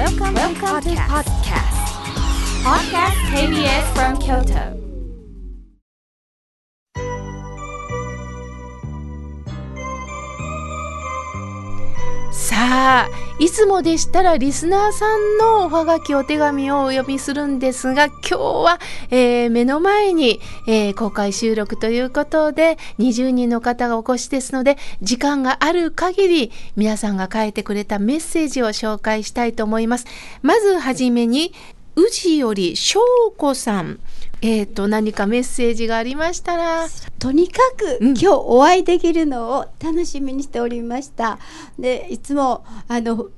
Welcome, Welcome to podcast. Podcast KBS from Kyoto. さあいつもでしたらリスナーさんのおはがきお手紙をお読みするんですが今日は、えー目の前に、えー公開収録ということで20人の方がお越しですので時間がある限り皆さんが書いてくれたメッセージを紹介したいと思います。まずはじめに宇治より翔子さんえー、と何かメッセージがありましたら。とにかく、うん。今日お会いできるのを楽しみにしておりました。でいつもあの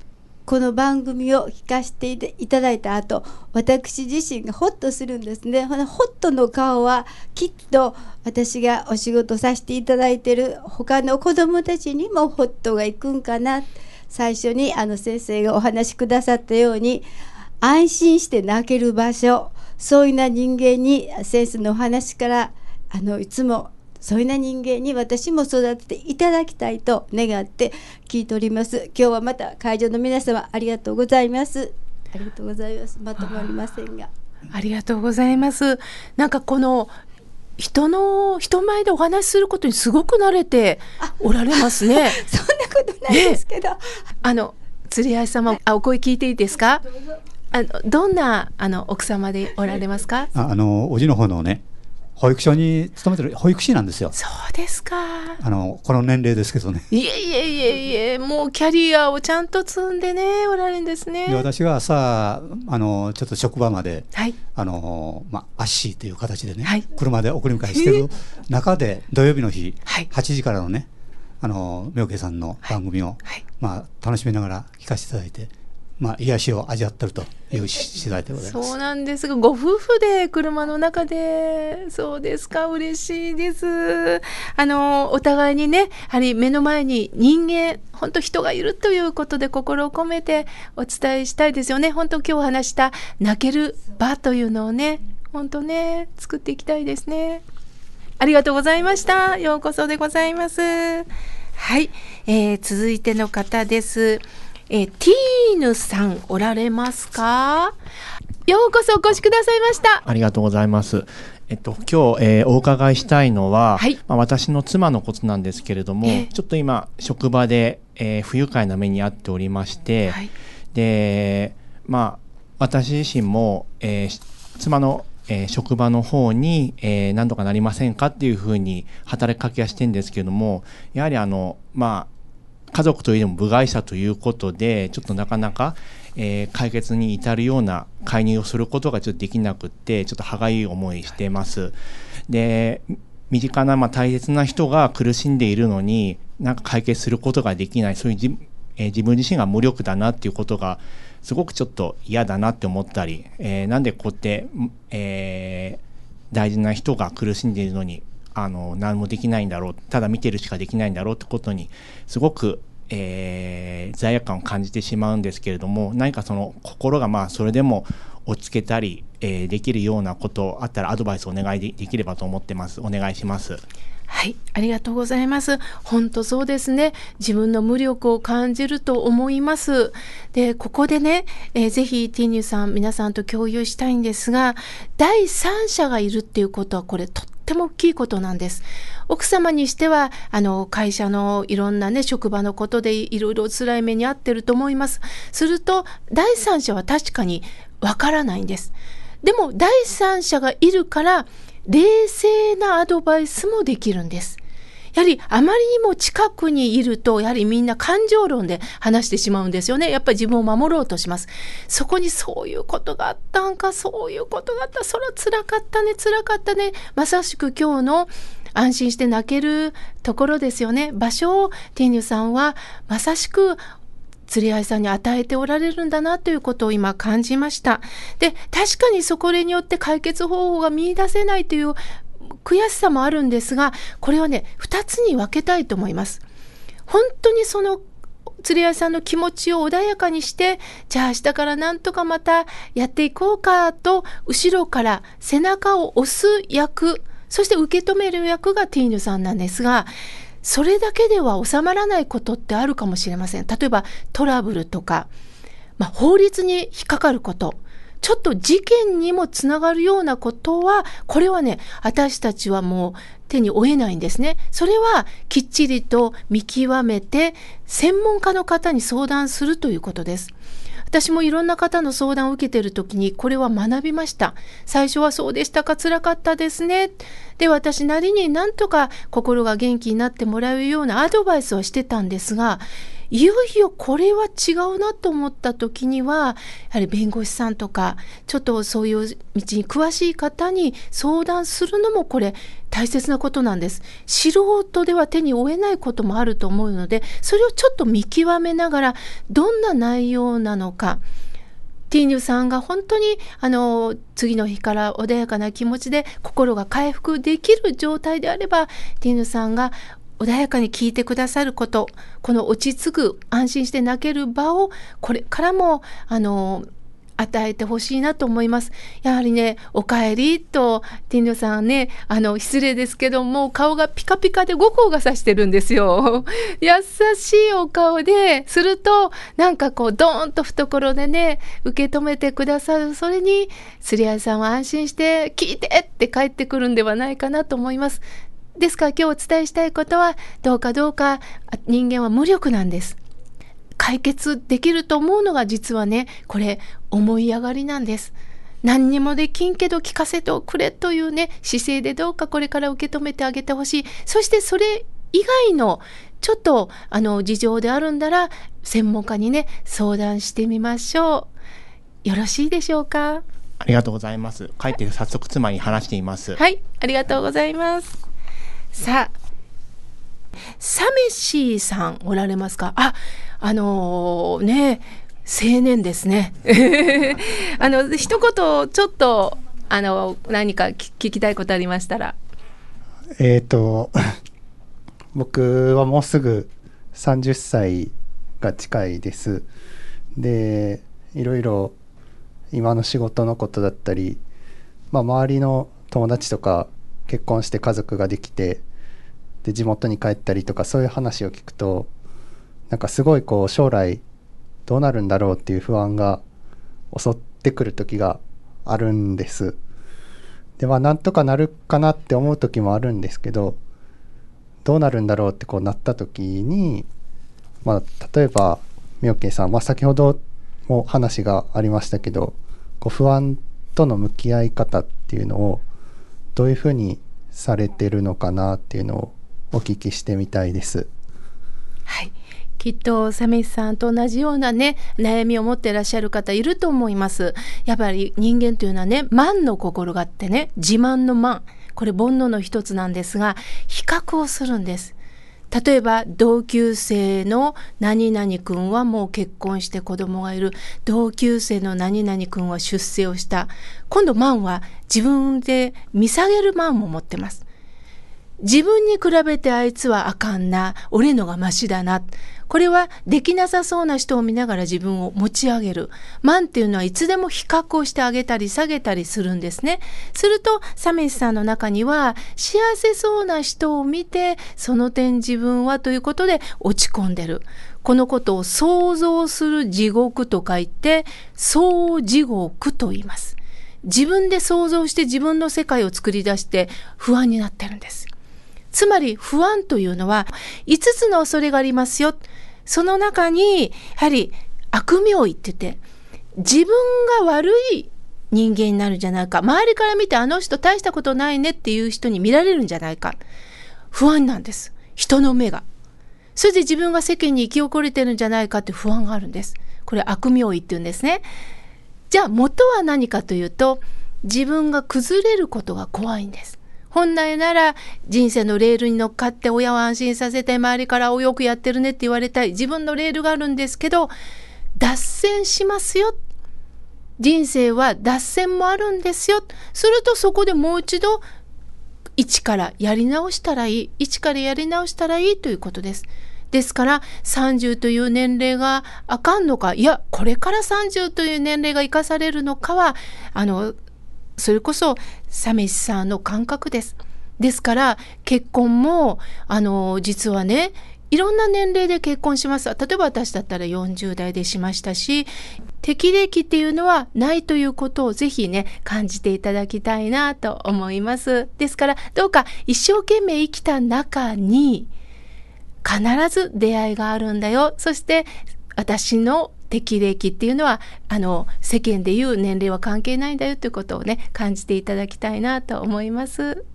この番組を聞かせていただいた後私自身がホッとするんですね。ホットの顔はきっと私がお仕事させていただいてる。他の子どもたちにもホットがいくんかな。最初にあの先生がお話しくださったように安心して泣ける場所そういうな人間に先生のお話からあのいつもそういうな人間に私も育てていただきたいと願って聞いております。今日はまた会場の皆様ありがとうございます。ありがとうございます。まとまりませんが。ありがとうございます。なんかこの人の人前でお話しすることにすごく慣れておられますね。そんなことないですけど、あの釣り合い様あお声聞いていいですか？あのどんなあの奥様でおられますか？ああのおじの方のね保育所に勤めてる保育士なんですよ。そうですか。あのこの年齢ですけどね。いえいえいえいえもうキャリアをちゃんと積んでねおられるんですでね。私が朝あのちょっと職場まではい。あの、まあ、アッシーという形でね、はい。車で送り迎えしてる中で土曜日の日、はい。8時からのねあの妙慶さんの番組を、はい。まあ、楽しみながら聞かせていただいて、まあ、癒しを味わってるという次第でございます。そうなんですが、ご夫婦で車の中で、そうですか、嬉しいです。あの、お互いにね、やはり目の前に人間、本当人がいるということで心を込めてお伝えしたいですよね。本当今日話した泣ける場というのをね、本当ね、作っていきたいですね。ありがとうございました。ようこそでございます。はい、えー続いての方です。えーティーヌさんおられますか？ようこそお越しくださいました。ありがとうございます。えっと、今日、えーお伺いしたいのは、はいまあ、私の妻のことなんですけれども、ええちょっと今、職場で、えー不愉快な目に遭っておりまして、はいで、まあ、私自身も、えーし妻の、えー職場の方に、えー何とかなりませんかっていうふうに働きかけはしてるんですけれども、やはりあの、まあ、家族といえども部外者ということで、ちょっとなかなか、えー解決に至るような介入をすることがちょっとできなくって、ちょっと歯がゆい思いしてます。で、身近な、まあ、大切な人が苦しんでいるのに、なんか解決することができない、そういうじ、えー自分自身が無力だなっていうことが、すごくちょっと嫌だなって思ったり、えーなんでこうやって、えー大事な人が苦しんでいるのに、あの、何もできないんだろう、ただ見てるしかできないんだろうってことに、すごく、えー罪悪感を感じてしまうんですけれども、何かその心がまあそれでも落ち着けたり、えーできるようなことあったらアドバイスお願いでできればと思ってます。お願いします。はい、ありがとうございます。本当そうですね。自分の無力を感じると思います。で、ここでね、えーぜひティーニューさん、皆さんと共有したいんですが、第三者がいるっていうことは、これとっても大きいことなんです。奥様にしては、あの、会社のいろんなね、職場のことでいろいろ辛い目に遭ってると思います。すると、第三者は確かにわからないんです。でも、第三者がいるから、冷静なアドバイスもできるんです。やはりあまりにも近くにいると、やはりみんな感情論で話してしまうんですよね。やっぱり自分を守ろうとします。そこにそういうことがあったんか、そういうことがあった、それは辛かったね、辛かったね。まさしく今日の安心して泣けるところですよね。場所をティーニュさんはまさしく釣り合いさんに与えておられるんだなということを今感じました。で、確かにそこによって解決方法が見出せないという悔しさもあるんですが、これはね、二つに分けたいと思います。本当にその釣り合いさんの気持ちを穏やかにして、じゃあ明日からなんとかまたやっていこうかと、後ろから背中を押す役、そして受け止める役がティーヌさんなんですが、それだけでは収まらないことってあるかもしれません。例えばトラブルとか、まあ、法律に引っかかること、ちょっと事件にもつながるようなことは、これはね、私たちはもう手に負えないんですね。それはきっちりと見極めて、専門家の方に相談するということです。私もいろんな方の相談を受けている時にこれは学びました。最初はそうでしたか辛かったですね。で、私なりになんとか心が元気になってもらうようなアドバイスをしてたんですが、いよいよこれは違うなと思った時には、やはり弁護士さんとか、ちょっとそういう道に詳しい方に相談するのもこれ大切なことなんです。素人では手に負えないこともあると思うので、それをちょっと見極めながら、どんな内容なのか、ティーニュさんが本当にあの次の日から穏やかな気持ちで心が回復できる状態であればティーニュさんが穏やかに聞いてくださることこの落ち着く安心して泣ける場をこれからもあの与えてほしいなと思います。やはりね、お帰りと、ティンドさんね、あの、失礼ですけども、顔がピカピカで五光がさしてるんですよ。優しいお顔で、すると、なんかこう、ドーンと懐でね、受け止めてくださる。それに、すりあいさんは安心して、聞いてって帰ってくるんではないかなと思います。ですから今日お伝えしたいことは、どうかどうか人間は無力なんです。解決できると思うのが実はね、これ思い上がりなんです。何にもできんけど聞かせてくれというね、姿勢でどうかこれから受け止めてあげてほしい。そしてそれ以外のちょっとあの事情であるんだら、専門家にね、相談してみましょう。よろしいでしょうか？ありがとうございます。帰って早速妻に話しています。はい、ありがとうございます。さあ、サメシーさんおられますか？あ、あのーね、青年ですね。あの、一言、ちょっと、あの、何か聞聞きたいことありましたら。えっ、と 僕はもうすぐ30歳が近いです。でいろいろ今の仕事のことだったり、まあ、周りの友達とか結婚して家族ができてで地元に帰ったりとかそういう話を聞くとなんかすごいこう将来どうなるんだろうっていう不安が襲ってくる時があるんです。でまあなんとかなるかなって思う時もあるんですけどどうなるんだろうってこうなった時にまあ例えば妙慶さん、まあ、先ほども話がありましたけどこう不安との向き合い方っていうのをどういうふうにされてるのかなっていうのをお聞きしてみたいです。はい。きっとサメシさんと同じようなね悩みを持っていらっしゃる方いると思いますやっぱり人間というのはね万の心があってね自慢の万これ煩悩の一つなんですが比較をするんです例えば同級生の何々くんはもう結婚して子供がいる。同級生の何々くんは出世をした。今度万は自分で見下げる万も持ってます。自分に比べてあいつはあかんな、俺のがマシだな。これはできなさそうな人を見ながら自分を持ち上げる。万っていうのはいつでも比較をしてあげたり下げたりするんですね。すると、サメシさんの中には幸せそうな人を見て、その点自分はということで落ち込んでる。このことを想像する地獄と書いて、想地獄と言います。自分で想像して自分の世界を作り出して不安になってるんです。つまり不安というのは5つの恐れがありますよ。その中に、やはり悪名言ってて、自分が悪い人間になるんじゃないか。周りから見てあの人大したことないねっていう人に見られるんじゃないか。不安なんです。人の目が。それで自分が世間に生き遅れてるんじゃないかって不安があるんです。これ悪名言って言うんですね。じゃあ元は何かというと、自分が崩れることが怖いんです。本来なら人生のレールに乗っかって親を安心させて周りからおよくやってるねって言われたい。自分のレールがあるんですけど脱線しますよ。人生は脱線もあるんですよ。するとそこでもう一度一からやり直したらいい。一からやり直したらいいということです。ですから30という年齢があかんのかいやこれから30という年齢が生かされるのかはあのそれこそサメさんの感覚です。ですから結婚もあの実はねいろんな年齢で結婚します。例えば私だったら40代でしましたし、適齢期っていうのはないということをぜひね、感じていただきたいなと思います。ですから、どうか一生懸命生きた中に、必ず出会いがあるんだよ。そして、私の適齢期っていうのは、あの、世間でいう年齢は関係ないんだよということをね、感じていただきたいなと思います。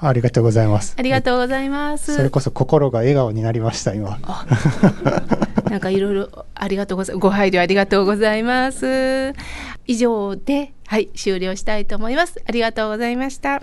ありがとうございます。ありがとうございます。それこそ心が笑顔になりました、今。なんかいろいろありがとうございます。ご配慮ありがとうございます。以上で、はい、終了したいと思います。ありがとうございました。